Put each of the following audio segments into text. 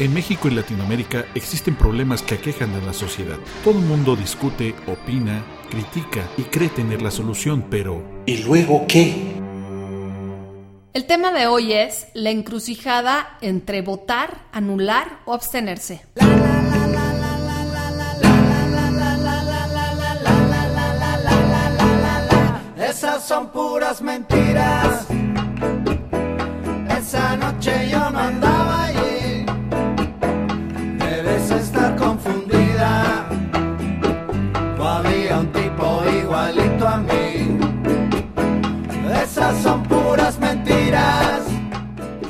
En México y Latinoamérica existen problemas que aquejan a la sociedad. Todo el mundo discute, opina, critica y cree tener la solución, pero ¿y luego qué? El tema de hoy es la encrucijada entre votar, anular o abstenerse. Esas son puras mentiras.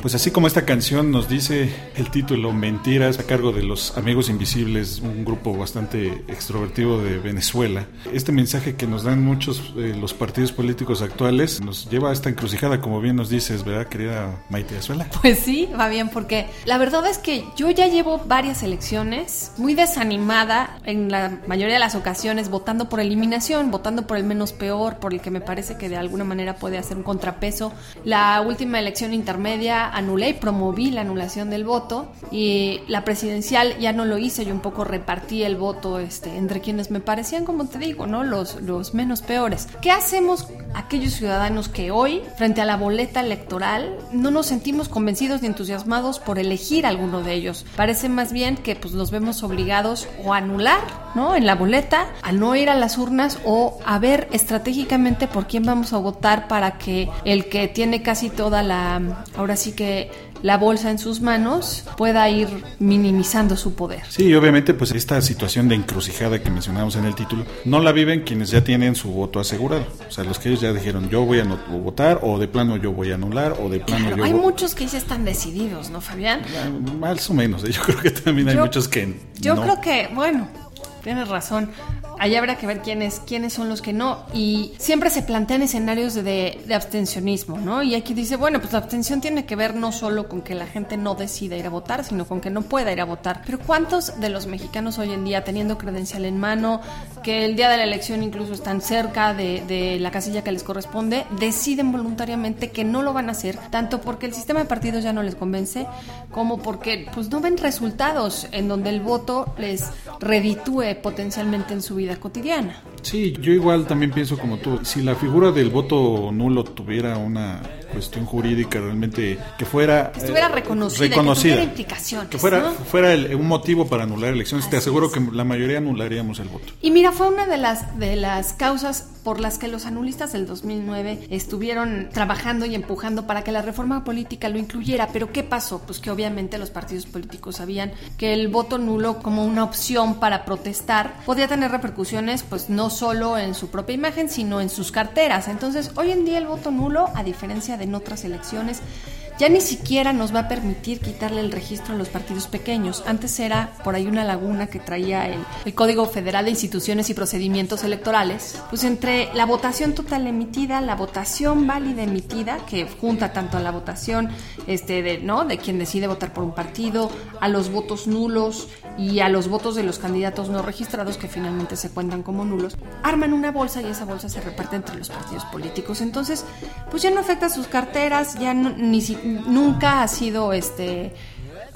Pues así como esta canción nos dice el título Mentiras a cargo de los Amigos Invisibles, un grupo bastante extrovertido de Venezuela, este mensaje que nos dan muchos de los partidos políticos actuales nos lleva a esta encrucijada, como bien nos dices, ¿verdad, querida Maite Azuela? Pues sí, va bien, porque la verdad es que yo ya llevo varias elecciones muy desanimada en la mayoría de las ocasiones, votando por eliminación, votando por el menos peor, por el que me parece que de alguna manera puede hacer un contrapeso. La última elección intermedia anulé y promoví la anulación del voto y la presidencial ya no lo hice, yo un poco repartí el voto este, entre quienes me parecían, como te digo, ¿no? Los, los menos peores. ¿Qué hacemos aquellos ciudadanos que hoy, frente a la boleta electoral, no nos sentimos convencidos ni entusiasmados por elegir alguno de ellos? Parece más bien que pues nos vemos obligados o a anular, ¿no? En la boleta, a no ir a las urnas o a ver estratégicamente por quién vamos a votar para que el que tiene casi toda la, ahora sí que la bolsa en sus manos pueda ir minimizando su poder. Sí, obviamente pues esta situación de encrucijada que mencionamos en el título no la viven quienes ya tienen su voto asegurado. O sea, los que ellos ya dijeron yo voy a no votar o de plano yo voy a anular o de plano claro, yo Hay muchos que ya están decididos, ¿no, Fabián? Más o menos, ¿eh? yo creo que también hay Yo- muchos que Yo no. creo que, bueno, tienes razón. Allá habrá que ver quiénes, quiénes son los que no. Y siempre se plantean escenarios de, de abstencionismo, ¿no? Y aquí dice, bueno, pues la abstención tiene que ver no solo con que la gente no decida ir a votar, sino con que no pueda ir a votar. Pero ¿cuántos de los mexicanos hoy en día, teniendo credencial en mano, que el día de la elección incluso están cerca de, de la casilla que les corresponde, deciden voluntariamente que no lo van a hacer, tanto porque el sistema de partidos ya no les convence, como porque pues no ven resultados en donde el voto les reditúe potencialmente en su vida cotidiana. Sí, yo igual también pienso como tú. Si la figura del voto nulo tuviera una cuestión jurídica realmente que fuera Que estuviera eh, reconocida, que reconocida, tuviera implicaciones, que fuera ¿no? fuera el- un motivo para anular elecciones, te aseguro es. que la mayoría anularíamos el voto. Y mira, fue una de las, de las causas por las que los anulistas del 2009 estuvieron trabajando y empujando para que la reforma política lo incluyera. Pero ¿qué pasó? Pues que obviamente los partidos políticos sabían que el voto nulo como una opción para protestar podía tener repercusiones pues no solo en su propia imagen, sino en sus carteras. Entonces, hoy en día el voto nulo, a diferencia de en otras elecciones, ya ni siquiera nos va a permitir quitarle el registro a los partidos pequeños. Antes era por ahí una laguna que traía el, el Código Federal de Instituciones y Procedimientos Electorales. Pues entre la votación total emitida, la votación válida emitida, que junta tanto a la votación este, de, ¿no? de quien decide votar por un partido, a los votos nulos y a los votos de los candidatos no registrados, que finalmente se cuentan como nulos, arman una bolsa y esa bolsa se reparte entre los partidos políticos. Entonces, pues ya no afecta sus carteras, ya ni si- nunca ha sido este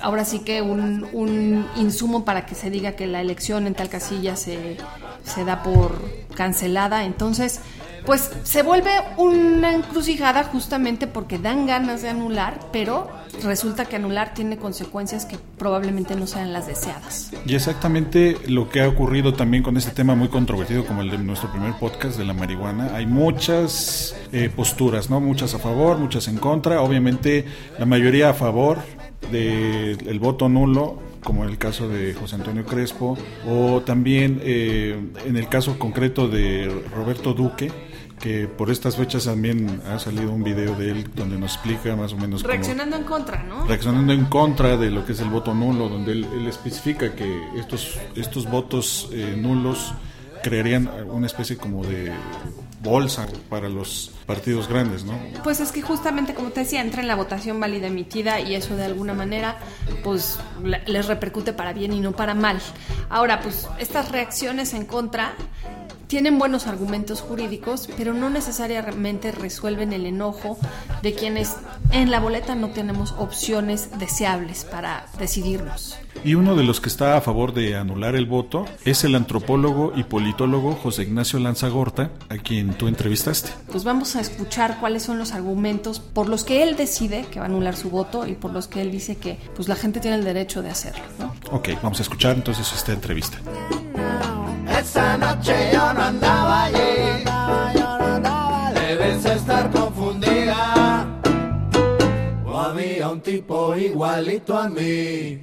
ahora sí que un, un insumo para que se diga que la elección en tal casilla se, se da por cancelada. Entonces, pues se vuelve una encrucijada justamente porque dan ganas de anular, pero resulta que anular tiene consecuencias que probablemente no sean las deseadas. Y exactamente lo que ha ocurrido también con este tema muy controvertido como el de nuestro primer podcast de la marihuana. Hay muchas eh, posturas, ¿no? Muchas a favor, muchas en contra. Obviamente la mayoría a favor del voto nulo como en el caso de José Antonio Crespo, o también eh, en el caso concreto de Roberto Duque, que por estas fechas también ha salido un video de él donde nos explica más o menos cómo- Reaccionando en contra, ¿no? reaccionando en contra de lo que es el voto nulo, donde él, él especifica que estos, estos votos eh, nulos crearían una especie como de bolsa para los partidos grandes, ¿no? Pues es que justamente como te decía, entra en la votación válida emitida y eso de alguna manera pues le- les repercute para bien y no para mal. Ahora, pues estas reacciones en contra tienen buenos argumentos jurídicos, pero no necesariamente resuelven el enojo de quienes en la boleta no tenemos opciones deseables para decidirnos. Y uno de los que está a favor de anular el voto es el antropólogo y politólogo José Ignacio Lanzagorta, a quien tú entrevistaste. Pues vamos a escuchar cuáles son los argumentos por los que él decide que va a anular su voto y por los que él dice que pues la gente tiene el derecho de hacerlo. ¿no? Ok, vamos a escuchar entonces esta entrevista. Esa noche yo no andaba allí. Debes estar confundida. O había un tipo igualito a mí.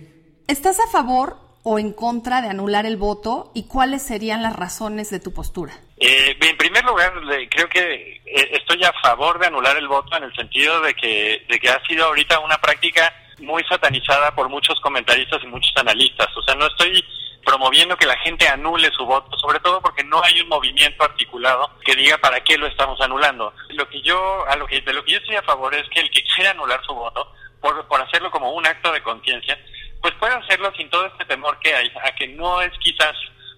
¿Estás a favor o en contra de anular el voto y cuáles serían las razones de tu postura? Eh, en primer lugar, creo que eh, estoy a favor de anular el voto en el sentido de que, de que ha sido ahorita una práctica muy satanizada por muchos comentaristas y muchos analistas. O sea, no estoy promoviendo que la gente anule su voto, sobre todo porque no hay un movimiento articulado que diga para qué lo estamos anulando. Lo que yo, a lo que, de lo que yo estoy a favor es que el que quiera anular su voto, por, por hacerlo como un acto de conciencia, pues puede hacerlo sin todo este temor que hay, a que no es quizás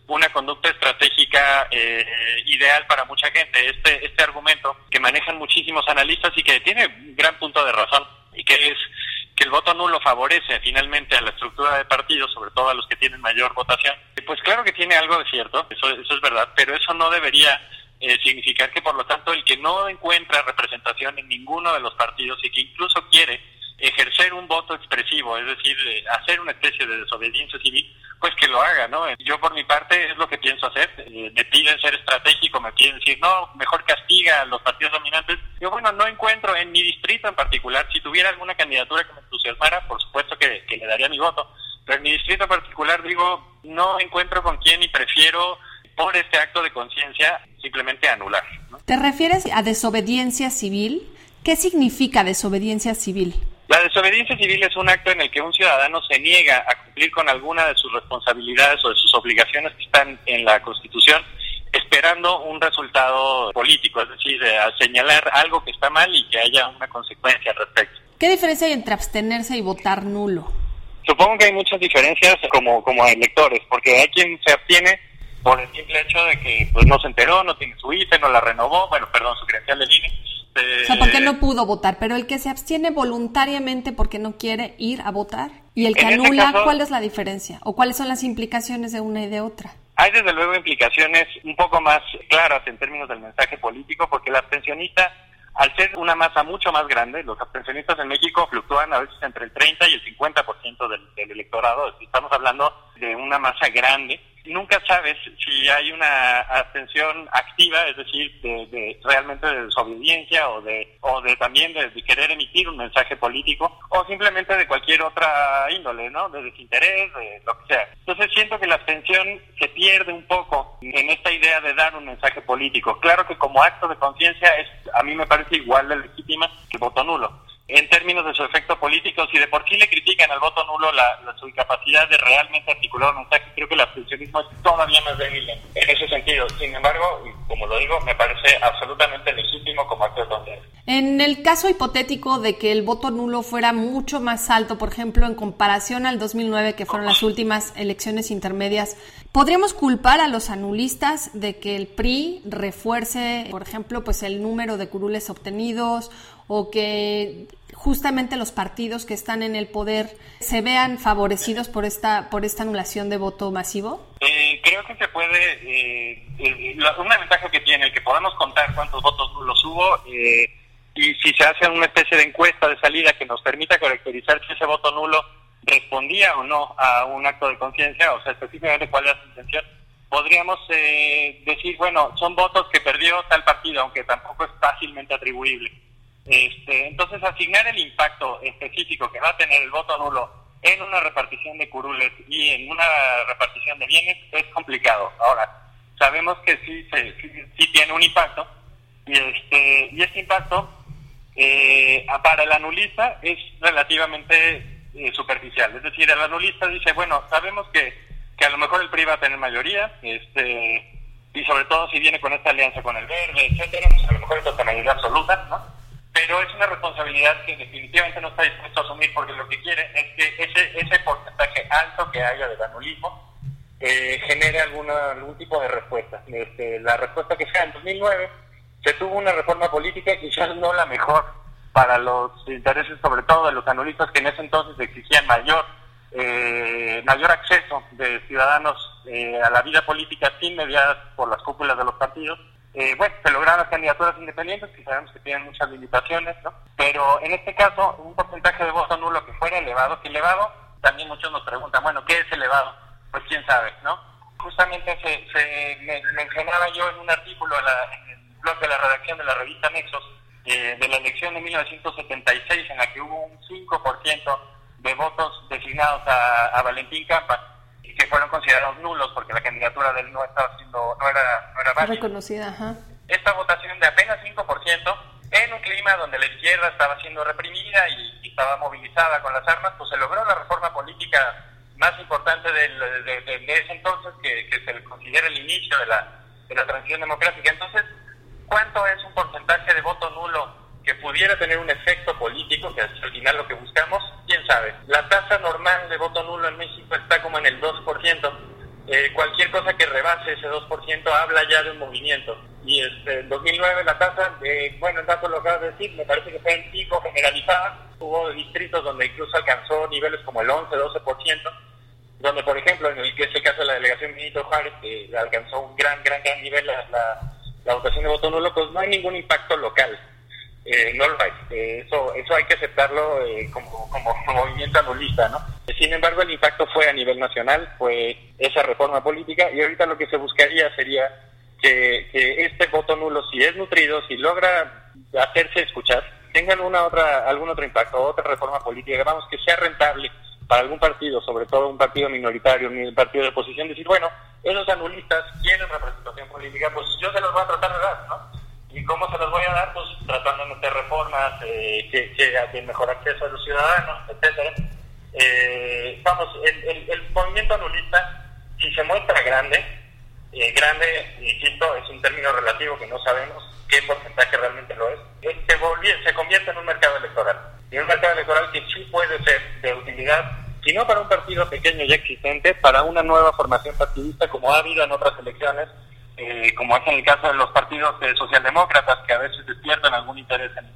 una conducta estratégica eh, ideal para mucha gente. Este, este argumento que manejan muchísimos analistas y que tiene gran punto de razón, y que es que el voto nulo favorece finalmente a la estructura de partidos, sobre todo a los que tienen mayor votación, pues claro que tiene algo de cierto, eso, eso es verdad, pero eso no debería eh, significar que por lo tanto el que no encuentra representación en ninguno de los partidos y que incluso quiere ejercer un voto expresivo, es decir, eh, hacer una especie de desobediencia civil, pues que lo haga, ¿no? Yo por mi parte es lo que pienso hacer. Eh, me piden ser estratégico, me piden decir, no, mejor castiga a los partidos dominantes. Yo, bueno, no encuentro en mi distrito en particular, si tuviera alguna candidatura que me entusiasmara, por supuesto que, le daría mi voto, pero en mi distrito en particular digo, no encuentro con quién y prefiero, por este acto de conciencia, simplemente anular. ¿no? ¿Te refieres a desobediencia civil? ¿Qué significa desobediencia civil? La desobediencia civil es un acto en el que un ciudadano se niega a cumplir con alguna de sus responsabilidades o de sus obligaciones que están en la Constitución, esperando un resultado político, es decir, eh, a señalar algo que está mal y que haya una consecuencia al respecto. ¿Qué diferencia hay entre abstenerse y votar nulo? Supongo que hay muchas diferencias como, como electores, porque hay quien se abstiene por el simple hecho de que pues no se enteró, no tiene su IFE, no la renovó, bueno, perdón, su credencial del INE. O sea, porque no pudo votar, pero el que se abstiene voluntariamente porque no quiere ir a votar y el que ese anula, caso- ¿cuál es la diferencia? ¿O cuáles son las implicaciones de una y de otra? Hay desde luego implicaciones un poco más claras en términos del mensaje político, porque el abstencionista, al ser una masa mucho más grande, los abstencionistas en México fluctúan a veces entre el 30 y el 50% del, del electorado, estamos hablando de una masa grande. Nunca sabes si hay una abstención activa, es decir, de, de realmente de desobediencia o de, o de también de, querer emitir un mensaje político, o simplemente de cualquier otra índole, ¿no? De desinterés, de lo que sea. Entonces siento que la abstención se pierde un poco en esta idea de dar un mensaje político. Claro que como acto de conciencia es, a mí me parece igual de legítima que voto nulo. En términos de su efecto político, si de por sí le critican al voto nulo la, la- su incapacidad de realmente articular un mensaje, creo que el abstencionismo es todavía más débil en, ese sentido. Sin embargo, como lo digo, me parece absolutamente legítimo como acto de conciencia. En el caso hipotético de que el voto nulo fuera mucho más alto, por ejemplo, en comparación al 2009, que fueron las últimas elecciones intermedias, ¿podríamos culpar a los anulistas de que el PRI refuerce, por ejemplo, pues el número de curules obtenidos o que justamente los partidos que están en el poder se vean favorecidos por esta por esta anulación de voto masivo? Eh, creo que se puede, eh, eh, la- una ventaja que tiene el que podamos contar cuántos votos nulos hubo eh, y si se hace una especie de encuesta de salida que nos permita caracterizar si ese voto nulo respondía o no a un acto de conciencia, o sea, específicamente cuál era su intención, podríamos eh, decir, bueno, son votos que perdió tal partido, aunque tampoco es fácilmente atribuible. Este, entonces, asignar el impacto específico que va a tener el voto nulo en una repartición de curules y en una repartición de bienes es complicado. Ahora, sabemos que sí, se, sí, tiene un impacto y este y este impacto eh, para el anulista es relativamente eh, superficial. Es decir, el anulista dice, bueno, sabemos que, que a lo mejor el PRI va a tener mayoría, este y sobre todo si viene con esta alianza con el Verde, etcétera, pues a lo mejor esto es mayoría absoluta, ¿no? Pero es una responsabilidad que definitivamente no está dispuesto a asumir porque lo que quiere es que ese, ese porcentaje alto que haya del anulismo eh, genere alguna, algún tipo de respuesta. Este, la respuesta que sea en 2009 se tuvo una reforma política quizás no la mejor para los intereses sobre todo de los anulistas que en ese entonces exigían mayor eh, mayor acceso de ciudadanos eh, a la vida política sin mediadas por las cúpulas de los partidos. Eh, bueno, se lograron las candidaturas independientes, que sabemos que tienen muchas limitaciones, ¿no? Pero en este caso, un porcentaje de voto nulo que fuera elevado, que elevado, también muchos nos preguntan, bueno, ¿qué es elevado? Pues quién sabe, ¿no? Justamente se, se mencionaba yo en un artículo en, el blog de la redacción de la revista Nexos, eh, de la elección de 1976, en la que hubo un 5% de votos designados a, Valentín Campa que fueron considerados nulos porque la candidatura de él no estaba siendo no era no era válida. reconocida ajá. esta votación de apenas 5% en un clima donde la izquierda estaba siendo reprimida y, estaba movilizada con las armas pues se logró la reforma política más importante del, de, ese entonces que, que, se considera el inicio de la, de la transición democrática entonces ¿cuánto es un porcentaje de voto nulo que pudiera tener un efecto político que es al final lo que buscamos quién sabe. La tasa normal de voto nulo en México está como en el 2%. Eh, cualquier cosa que rebase ese 2% habla ya de un movimiento. Y este, en 2009 la tasa, de, bueno, el dato lo acabas de decir, me parece que fue en pico generalizada. Hubo distritos donde incluso alcanzó niveles como el 11, 12%, donde, por ejemplo, en el que es el caso de la delegación Benito Juárez, que alcanzó un gran, gran, gran nivel la, la votación de voto nulo, pues no hay ningún impacto local. Eh, no lo hay. Eh, eso, eso hay que aceptarlo eh, como, como, movimiento anulista, ¿no? Sin embargo, el impacto fue a nivel nacional, fue esa reforma política y ahorita lo que se buscaría sería que, este voto nulo, si es nutrido, si logra hacerse escuchar, tengan una otra, algún otro impacto, otra reforma política, vamos, que sea rentable para algún partido, sobre todo un partido minoritario, un partido de oposición, decir, bueno, esos anulistas quieren representación política, pues yo se los voy a tratar de dar, ¿no? ¿Y cómo se los voy a dar? Pues tratando de meter reformas eh, que, que mejor acceso a los ciudadanos, etcétera. Eh, vamos, el, el, movimiento anulista, si se muestra grande, eh, grande, insisto, es un término relativo que no sabemos qué porcentaje realmente lo es, se, se convierte en un mercado electoral. Y un mercado electoral que sí puede ser de utilidad, si no para un partido pequeño ya existente, para una nueva formación partidista como ha habido en otras elecciones, eh, como es en el caso de los partidos socialdemócratas, que a veces despiertan algún interés en,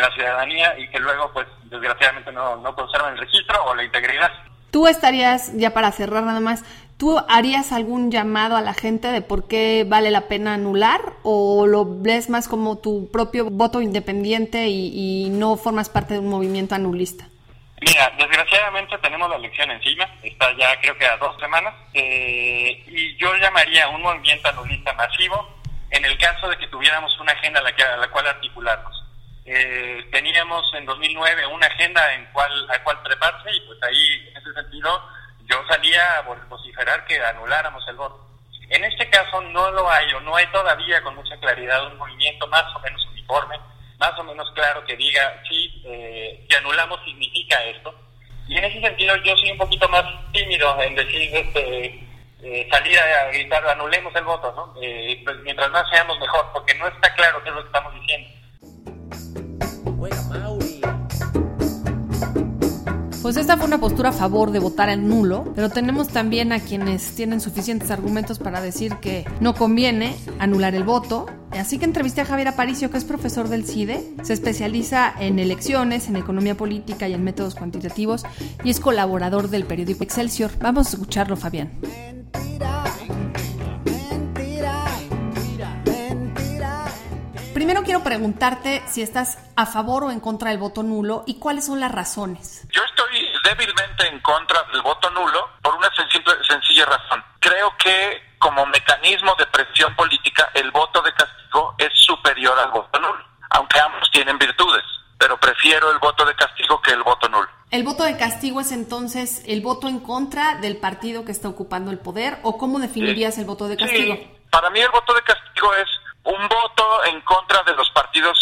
la ciudadanía y que luego, pues, desgraciadamente no, no conservan el registro o la integridad. Tú estarías, ya para cerrar nada más, ¿tú harías algún llamado a la gente de por qué vale la pena anular o lo ves más como tu propio voto independiente y no formas parte de un movimiento anulista? Mira, desgraciadamente tenemos la elección encima, está ya creo que a dos semanas, eh, y yo llamaría un movimiento anulista masivo en el caso de que tuviéramos una agenda a la, que, a la cual articularnos. Eh, teníamos en 2009 una agenda en cual, a cual treparse y pues ahí, en ese sentido, yo salía a vociferar que anuláramos el voto. En este caso no lo hay o no hay todavía con mucha claridad un movimiento más o menos uniforme más o menos claro que diga, sí, eh, si anulamos significa esto. Y en ese sentido yo soy un poquito más tímido en decir, este, eh, salir a gritar, anulemos el voto, ¿no? Eh, pues mientras más seamos mejor, porque no está claro qué es lo que estamos diciendo. Pues esta fue una postura a favor de votar en nulo, pero tenemos también a quienes tienen suficientes argumentos para decir que no conviene anular el voto. Así que entrevisté a Javier Aparicio, que es profesor del CIDE, se especializa en elecciones, en economía política y en métodos cuantitativos y es colaborador del periódico Excelsior. Vamos a escucharlo, Fabián. Primero quiero preguntarte si estás a favor o en contra del voto nulo y cuáles son las razones. Yo estoy débilmente en contra del voto nulo por una sencilla razón. Creo que como mecanismo de presión política el voto de castigo es superior al voto nulo, aunque ambos tienen virtudes, pero prefiero el voto de castigo que el voto nulo. ¿El voto de castigo es entonces el voto en contra del partido que está ocupando el poder o cómo definirías el voto de castigo? Para mí el voto de castigo es un voto en contra de los partidos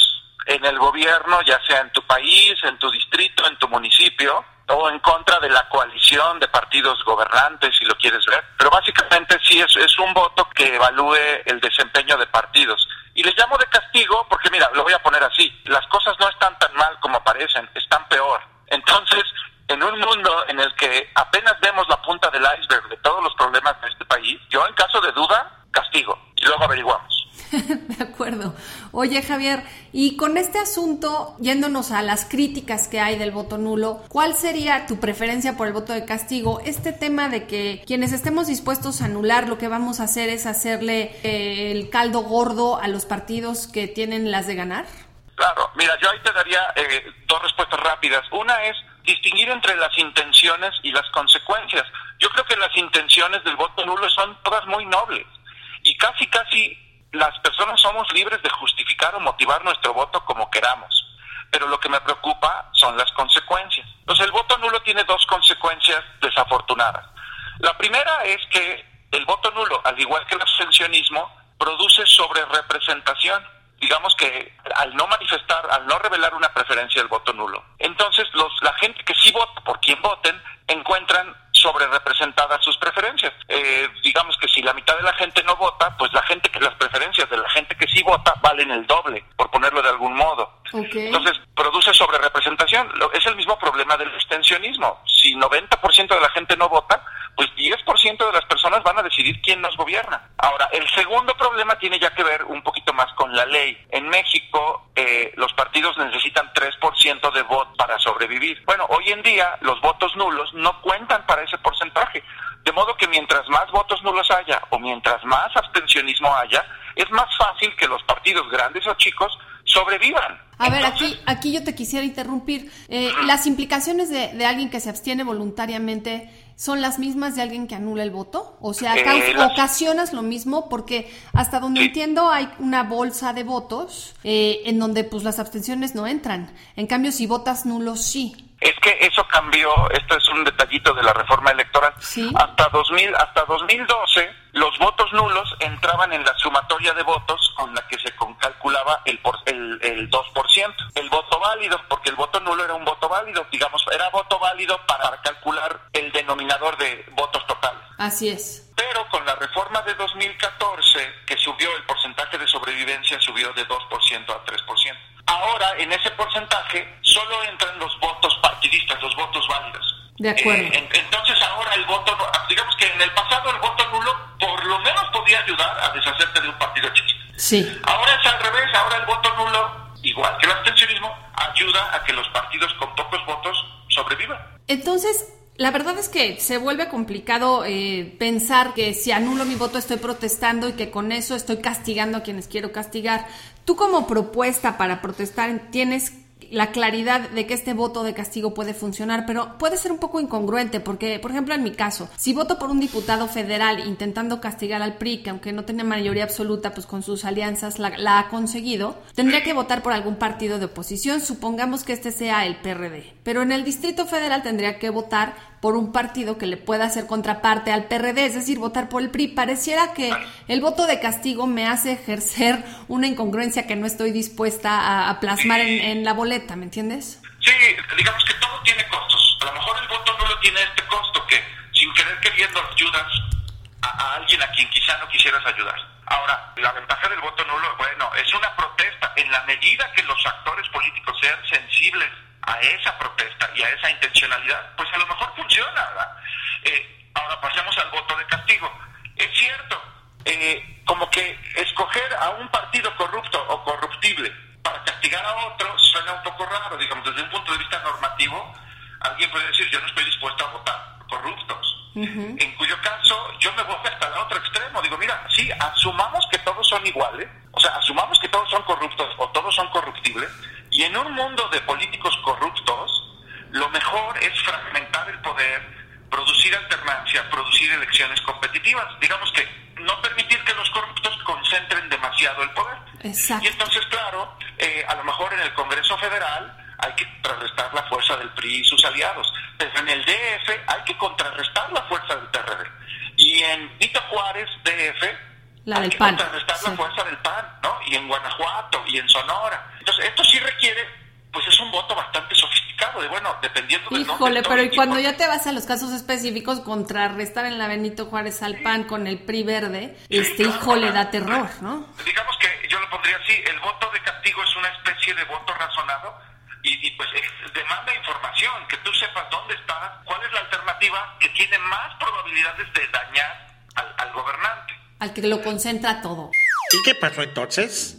en el gobierno, ya sea en tu país, en tu distrito, en tu municipio, o en contra de la coalición de partidos gobernantes, si lo quieres ver. Pero básicamente sí es, un voto que evalúe el desempeño de partidos. Y les llamo de castigo porque, mira, lo voy a poner así, las cosas no están tan mal como parecen, están peor. Entonces, en un mundo en el que apenas vemos la punta del iceberg de todos los problemas de este país, yo en caso de duda, castigo y luego averiguamos. de acuerdo. Oye, Javier, y con este asunto, yéndonos a las críticas que hay del voto nulo, ¿cuál sería tu preferencia por el voto de castigo? Este tema de que quienes estemos dispuestos a anular, lo que vamos a hacer es hacerle eh, el caldo gordo a los partidos que tienen las de ganar. Claro, mira, yo ahí te daría eh, dos respuestas rápidas. Una es distinguir entre las intenciones y las consecuencias. Yo creo que las intenciones del voto nulo son todas muy nobles y casi, casi las personas somos libres de justificar o motivar nuestro voto como queramos. Pero lo que me preocupa son las consecuencias. Entonces, el voto nulo tiene dos consecuencias desafortunadas. La primera es que el voto nulo, al igual que el abstencionismo, produce sobre representación. Digamos que al no manifestar, al no revelar una preferencia del voto nulo. Entonces, los, la gente que sí vota por quien voten encuentran sobre representadas sus preferencias. Eh, digamos que si la mitad de la gente no vota, pues la gente que las preferencias de la gente que sí vota valen el doble, por ponerlo de algún modo. Entonces, produce sobre representación. Es el mismo problema del extensionismo. Si 90% de la gente no vota, pues 10% de las personas van a decidir quién nos gobierna. Ahora, el segundo problema tiene ya que ver un poquito más con la ley. En México, eh, los partidos necesitan 3% de voto para sobrevivir. Bueno, hoy en día los votos nulos no cuentan para ese porcentaje. De modo que mientras más votos nulos haya o mientras más abstencionismo haya, es más fácil que los partidos grandes o chicos sobrevivan. A ver, aquí, aquí yo te quisiera interrumpir. Eh, las implicaciones de, de alguien que se abstiene voluntariamente son las mismas de alguien que anula el voto? O sea, eh, ocasionas lo mismo porque hasta donde entiendo hay una bolsa de votos eh, en donde pues las abstenciones no entran. En cambio, si votas nulo, sí. Es que eso cambió, esto es un detallito de la reforma electoral. Hasta 2000, hasta 2012 los votos nulos entraban en la sumatoria de votos con la que se calculaba el, el, el 2%. El voto válido, porque el voto nulo era un voto válido, digamos, era voto válido para calcular el denominador de votos totales. Así es. Pero con la reforma de 2014, que subió el porcentaje de sobrevivencia, subió de 2% a 3%. Ahora, en ese porcentaje, solo entran los votos partidistas, los votos válidos. De acuerdo. Eh, entonces ahora el voto, digamos que en el pasado el voto nulo por lo menos podía ayudar a deshacerte de un partido chiquito. Sí. Ahora es al revés, ahora el voto nulo, igual que el abstencionismo, ayuda a que los partidos con pocos votos sobrevivan. Entonces, la verdad es que se vuelve complicado eh, pensar que si anulo mi voto estoy protestando y que con eso estoy castigando a quienes quiero castigar. Tú como propuesta para protestar tienes la claridad de que este voto de castigo puede funcionar, pero puede ser un poco incongruente porque, por ejemplo, en mi caso, si voto por un diputado federal intentando castigar al PRI, que aunque no tiene mayoría absoluta, pues con sus alianzas la, ha conseguido, tendría que votar por algún partido de oposición, supongamos que este sea el PRD, pero en el Distrito Federal tendría que votar por un partido que le pueda hacer contraparte al PRD, es decir, votar por el PRI. Pareciera que el voto de castigo me hace ejercer una incongruencia que no estoy dispuesta a, plasmar en, la boleta, ¿me entiendes? Sí, digamos que todo tiene costos. A lo mejor el voto no lo tiene este costo que sin querer queriendo ayudas a, alguien a quien quizá no quisieras ayudar. Ahora, la ventaja del voto nulo, bueno, es una protesta en la medida que los actores políticos sean sensibles a esa protesta y a esa intencionalidad, pues a lo mejor funciona, ¿verdad? Eh, ahora pasemos al voto de castigo. Es cierto, eh, como que escoger a un partido corrupto o corruptible para castigar a otro suena un poco raro, digamos, desde un punto de vista normativo, alguien puede decir, yo no estoy dispuesto a votar corruptos. En cuyo caso yo me voy hasta el otro extremo. Digo, mira, sí, asumamos que todos son iguales, o sea, asumamos que todos son corruptos o todos son corruptibles, y en un mundo de políticos corruptos, lo mejor es fragmentar el poder, producir alternancia, producir elecciones competitivas. Digamos que no permitir que los corruptos concentren demasiado el poder. Exacto. Y entonces, claro, eh, a lo mejor en el Congreso Federal hay que contrarrestar la fuerza del PRI y sus aliados. Pero en el DF hay que contrarrestar la fuerza del PRD. Y en Vito Juárez, DF, la hay que contrarrestar la fuerza del PAN, ¿no? Y en Guanajuato y en Sonora. Entonces, esto sí requiere, pues es un voto bastante sofisticado, de bueno, dependiendo de Híjole, pero y cuando ya te vas a los casos específicos, contrarrestar en la Benito Juárez al PAN con el PRI verde, este hijo le da terror, ¿no? Digamos que yo lo pondría así, el voto de castigo es una especie de voto razonado y, pues demanda información, que tú sepas dónde está, cuál es la alternativa que tiene más probabilidades de dañar al, gobernante. Al que lo concentra todo. ¿Y qué pasó entonces?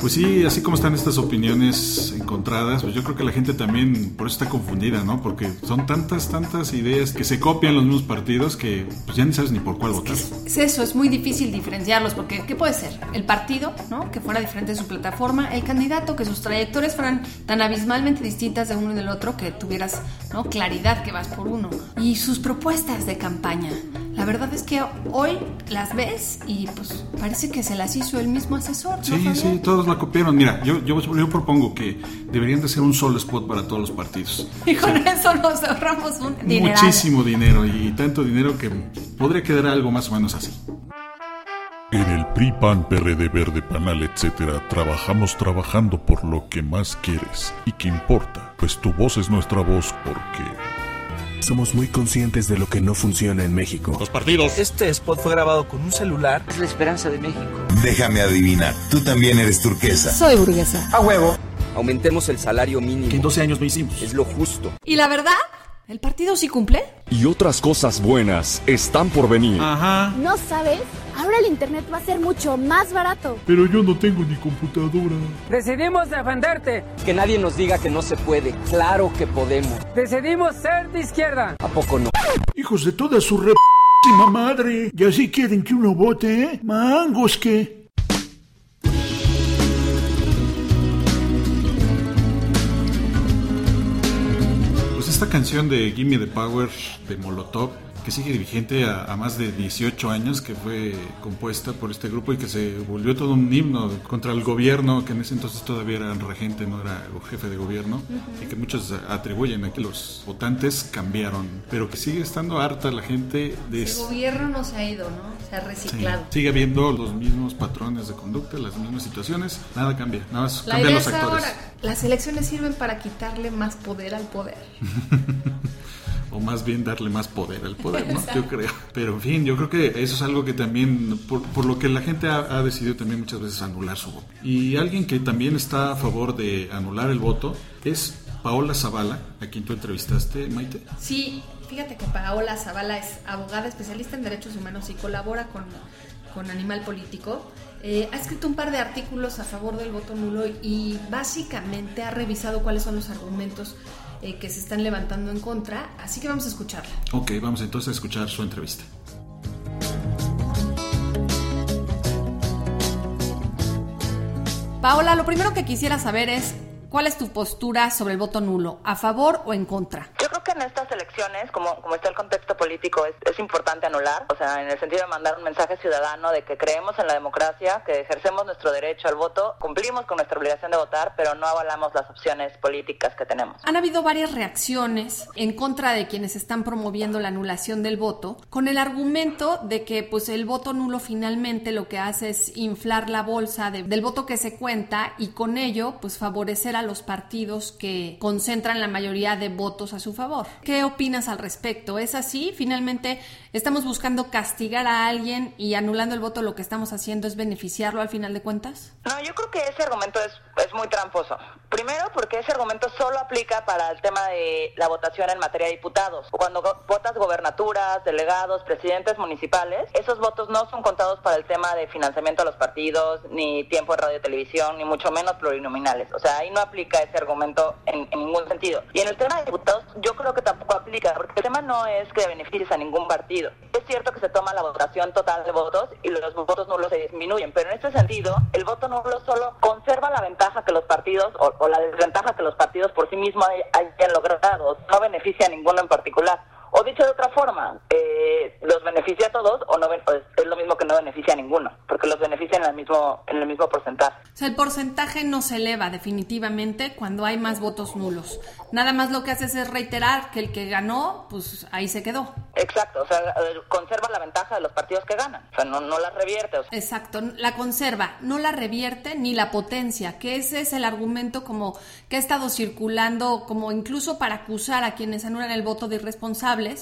Pues sí, así como están estas opiniones encontradas, pues yo creo que la gente también por eso está confundida, ¿no? Porque son tantas, tantas ideas que se copian los mismos partidos que pues ya ni sabes ni por cuál votar. Es eso, es muy difícil diferenciarlos porque ¿qué puede ser? El partido, ¿no? Que fuera diferente de su plataforma, el candidato, que sus trayectorias fueran tan abismalmente distintas de uno y del otro que tuvieras, ¿no? Claridad que vas por uno. Y sus propuestas de campaña. La verdad es que hoy las ves y pues parece que se las hizo el mismo asesor. ¿no, Sí, Fabián? sí, todos la copiaron. Mira, yo, yo, yo propongo que deberían de ser un solo spot para todos los partidos. Y con eso nos ahorramos un dinero. Muchísimo dinero y tanto dinero que podría quedar algo más o menos así. En el PRI, PAN, PRD, Verde, Panal, etc. trabajamos trabajando por lo que más quieres y que importa, pues tu voz es nuestra voz porque... Somos muy conscientes de lo que no funciona en México. Los partidos. Este spot fue grabado con un celular. Es la esperanza de México. Déjame adivinar, tú también eres turquesa. Soy burguesa. A huevo. Aumentemos el salario mínimo. Que en 12 años no hicimos. Es lo justo. ¿Y la verdad? ¿El partido sí cumple? Y otras cosas buenas están por venir. Ajá. ¿No sabes? Ahora el internet va a ser mucho más barato. Pero yo no tengo ni computadora. Decidimos defenderte. Que nadie nos diga que no se puede. Claro que podemos. Decidimos ser de izquierda. ¿A poco no? Hijos de toda su re... madre. Y así quieren que uno vote, ¿eh? Mangos que... esta canción de Gimme the Power de Molotov, que sigue vigente a, a, más de 18 años, que fue compuesta por este grupo y que se volvió todo un himno contra el gobierno, que en ese entonces todavía era regente, no era jefe de gobierno, uh -huh. y que muchos atribuyen a que los votantes cambiaron, pero que sigue estando harta la gente de... El gobierno no se ha ido, ¿no? Se ha reciclado. Sí, sigue habiendo los mismos patrones de conducta, las mismas situaciones, nada cambia, nada más la cambian idea los es actores. Ahora, las elecciones sirven para quitarle más poder al poder. o más bien darle más poder al poder, ¿no? Yo creo. Pero en fin, yo creo que eso es algo que también, por, por lo que la gente ha, ha, decidido también muchas veces anular su voto. Y alguien que también está a favor de anular el voto es Paola Zavala, a quien tú entrevistaste, Maite. Sí, fíjate que Paola Zavala es abogada especialista en derechos humanos y colabora con, con Animal Político. Eh, ha escrito un par de artículos a favor del voto nulo y básicamente ha revisado cuáles son los argumentos eh, que se están levantando en contra, así que vamos a escucharla. Ok, vamos entonces a escuchar su entrevista. Paola, lo primero que quisiera saber es ¿Cuál es tu postura sobre el voto nulo? ¿A favor o en contra? Que en estas elecciones, como, como está el contexto político, es, es, importante anular, o sea, en el sentido de mandar un mensaje ciudadano de que creemos en la democracia, que ejercemos nuestro derecho al voto, cumplimos con nuestra obligación de votar, pero no avalamos las opciones políticas que tenemos. Han habido varias reacciones en contra de quienes están promoviendo la anulación del voto, con el argumento de que pues el voto nulo finalmente lo que hace es inflar la bolsa de, del voto que se cuenta y con ello pues favorecer a los partidos que concentran la mayoría de votos a su favor. ¿Qué opinas al respecto? ¿Es así? Finalmente, ¿estamos buscando castigar a alguien y anulando el voto lo que estamos haciendo es beneficiarlo al final de cuentas? No, yo creo que ese argumento es, es muy tramposo. Primero, porque ese argumento solo aplica para el tema de la votación en materia de diputados. Cuando votas gobernaturas, delegados, presidentes municipales, esos votos no son contados para el tema de financiamiento a los partidos, ni tiempo de radio y televisión, ni mucho menos plurinominales. O sea, ahí no aplica ese argumento en, en, ningún sentido. Y en el tema de diputados, yo creo que tampoco aplica, porque el tema no es que beneficies a ningún partido. Es cierto que se toma la votación total de votos y los votos nulos se disminuyen, pero en este sentido, el voto nulo solo conserva la ventaja que los partidos o, o la desventaja que los partidos por sí mismos hayan logrado, no beneficia a ninguno en particular. O dicho de otra forma, eh, los beneficia a todos o no o es lo mismo que no beneficia a ninguno, porque los beneficia en el mismo en el mismo porcentaje. O sea, el porcentaje no se eleva definitivamente cuando hay más votos nulos. Nada más lo que haces es reiterar que el que ganó, pues ahí se quedó. Exacto, o sea, conserva la ventaja de los partidos que ganan, o sea, no, no la revierte. O sea. Exacto, la conserva, no la revierte ni la potencia, que ese es el argumento como que ha estado circulando como incluso para acusar a quienes anulan el voto de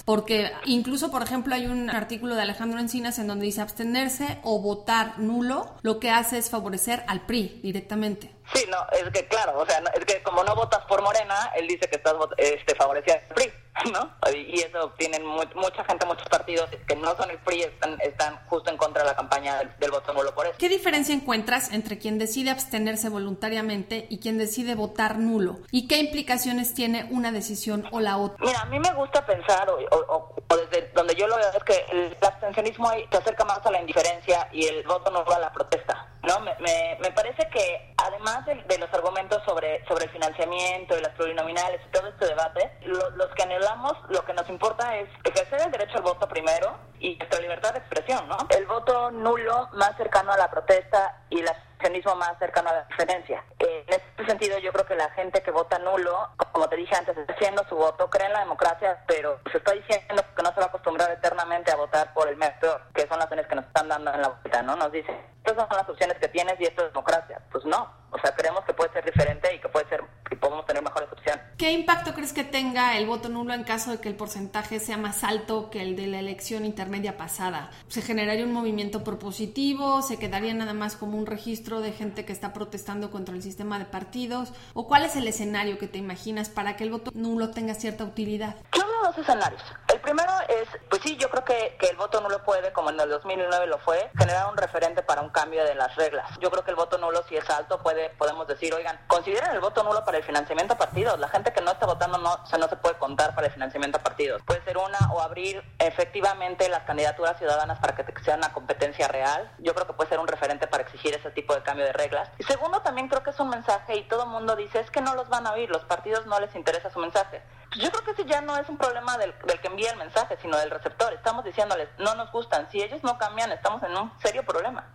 porque incluso, por ejemplo, hay un artículo de Alejandro Encinas en donde dice abstenerse o votar nulo, lo que hace es favorecer al PRI directamente. Sí, no, es que claro, o sea, es que como no votas por Morena, él dice que estás este, favoreciendo al PRI. ¿no? Y eso tienen mu- mucha gente, muchos partidos que no son el PRI, están, están justo en contra de la campaña del, del voto nulo por eso. ¿Qué diferencia encuentras entre quien decide abstenerse voluntariamente y quien decide votar nulo? ¿Y qué implicaciones tiene una decisión o la otra? Mira, a mí me gusta pensar, o, o- desde donde yo lo veo, es que el abstencionismo se acerca más a la indiferencia y el voto nulo a la protesta. ¿no? Me, me, me parece que además de, de los argumentos sobre, sobre el financiamiento y las plurinominales y todo este debate, lo- los que anhelamos, lo que nos importa es ejercer el derecho al voto primero y nuestra libertad de expresión, ¿no? El voto nulo más cercano a la protesta y el abstencionismo más cercano a la diferencia. Eh, en este sentido, yo creo que la gente que vota nulo, como te dije antes, está haciendo su voto, cree en la democracia, pero se está diciendo que no se va a acostumbrar eternamente a votar por el mes peor, que son las opciones que nos están dando en la boleta, ¿no? Nos dicen, estas son las opciones que tienes y esto es democracia. Pues no, o sea, creemos que puede ser diferente y que puede ser, que podemos tener mejores opciones. ¿Qué impacto crees que tenga el voto nulo en caso de que el porcentaje sea más alto que el de la elección intermedia pasada? ¿Se generaría un movimiento propositivo? ¿Se quedaría nada más como un registro de gente que está protestando contra el sistema de partidos? ¿O cuál es el escenario que te imaginas para que el voto nulo tenga cierta utilidad? Yo veo dos escenarios. El primero es, pues sí, yo creo que, el voto nulo puede, como en el 2009 lo fue, generar un referente para un cambio de las reglas. Yo creo que el voto nulo, si es alto, puede podemos decir, oigan, consideren el voto nulo para el financiamiento a partidos. La gente que no está votando no, o sea, no se puede contar para el financiamiento a partidos. Puede ser una o abrir efectivamente las candidaturas ciudadanas para que sea una competencia real. Yo creo que puede ser un referente para exigir ese tipo de cambio de reglas. Y segundo, también creo que es un mensaje y todo el mundo dice, es que no los van a oír, los partidos no les interesa su mensaje. Pues yo creo que ese ya no es un problema del, del que envía el mensaje, sino del receptor. Estamos diciéndoles, no nos gustan. Si ellos no cambian, estamos en un serio problema.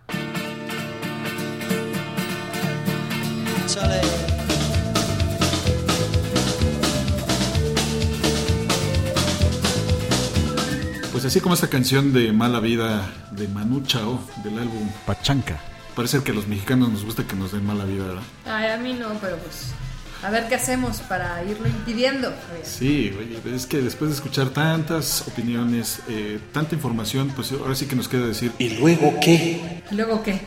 Pues así como esta canción de Mala Vida de Manu Chao del álbum Pachanca. Parece que a los mexicanos nos gusta que nos den mala vida, ¿verdad? Ay, a mí no, pero pues. A ver qué hacemos para irlo impidiendo. Sí, oye, es que después de escuchar tantas opiniones, eh, tanta información, pues ahora sí que nos queda decir, ¿y luego qué? ¿Y luego qué?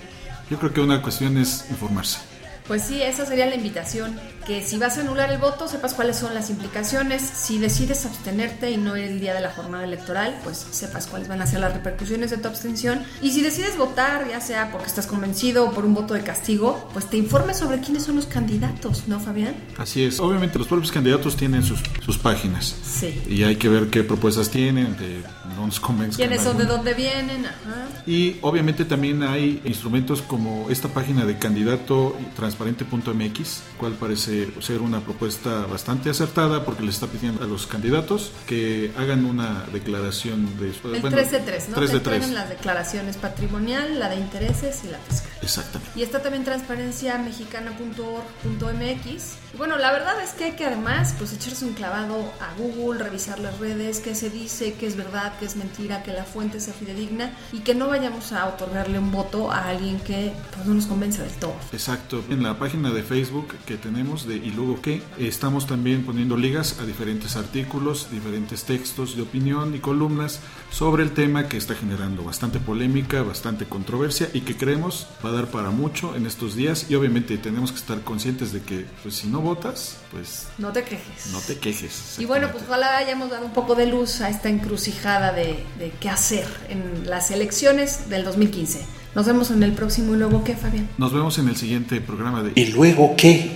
Yo creo que una cuestión es informarse. Pues sí, esa sería la invitación. Que si vas a anular el voto, sepas cuáles son las implicaciones. Si decides abstenerte y no ir el día de la jornada electoral, pues sepas cuáles van a ser las repercusiones de tu abstención. Y si decides votar, ya sea porque estás convencido o por un voto de castigo, pues te informes sobre quiénes son los candidatos, ¿no, Fabián? Así es. Obviamente los propios candidatos tienen sus, sus páginas. Sí. Y hay que ver qué propuestas tienen, de no nos convenzcan. ¿Quiénes son, de dónde vienen? Ajá. Y obviamente también hay instrumentos como esta página de candidato transparente.mx, cual parece ser una propuesta bastante acertada porque le está pidiendo a los candidatos que hagan una declaración de El bueno, 3 de 3, ¿no? 3 Te de 3. entregan las declaraciones patrimonial, la de intereses y la fiscal. Exactamente. Y está también transparenciamexicana.org.mx. Bueno, la verdad es que hay que además pues echarse un clavado a Google, revisar las redes, qué se dice, qué es verdad, qué es mentira, que la fuente sea fidedigna y que no vayamos a otorgarle un voto a alguien que pues no nos convence del todo. Exacto. En la página de Facebook que tenemos de Y luego qué, estamos también poniendo ligas a diferentes artículos, diferentes textos de opinión y columnas sobre el tema que está generando bastante polémica, bastante controversia y que creemos va a dar para mucho en estos días y obviamente tenemos que estar conscientes de que pues si no votas, pues No te quejes. no te quejes. Y bueno, pues ojalá hayamos dado un poco de luz a esta encrucijada de, de qué hacer en las elecciones del 2015. Nos vemos en el próximo y luego qué, Fabián. Nos vemos en el siguiente programa de ¿Y luego qué?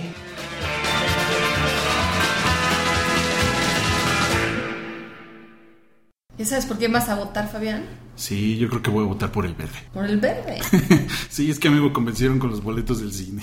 ¿Ya sabes por quién vas a votar, Fabián? Sí, yo creo que voy a votar por el verde. Por el verde. sí, es que a mí me convencieron con los boletos del cine.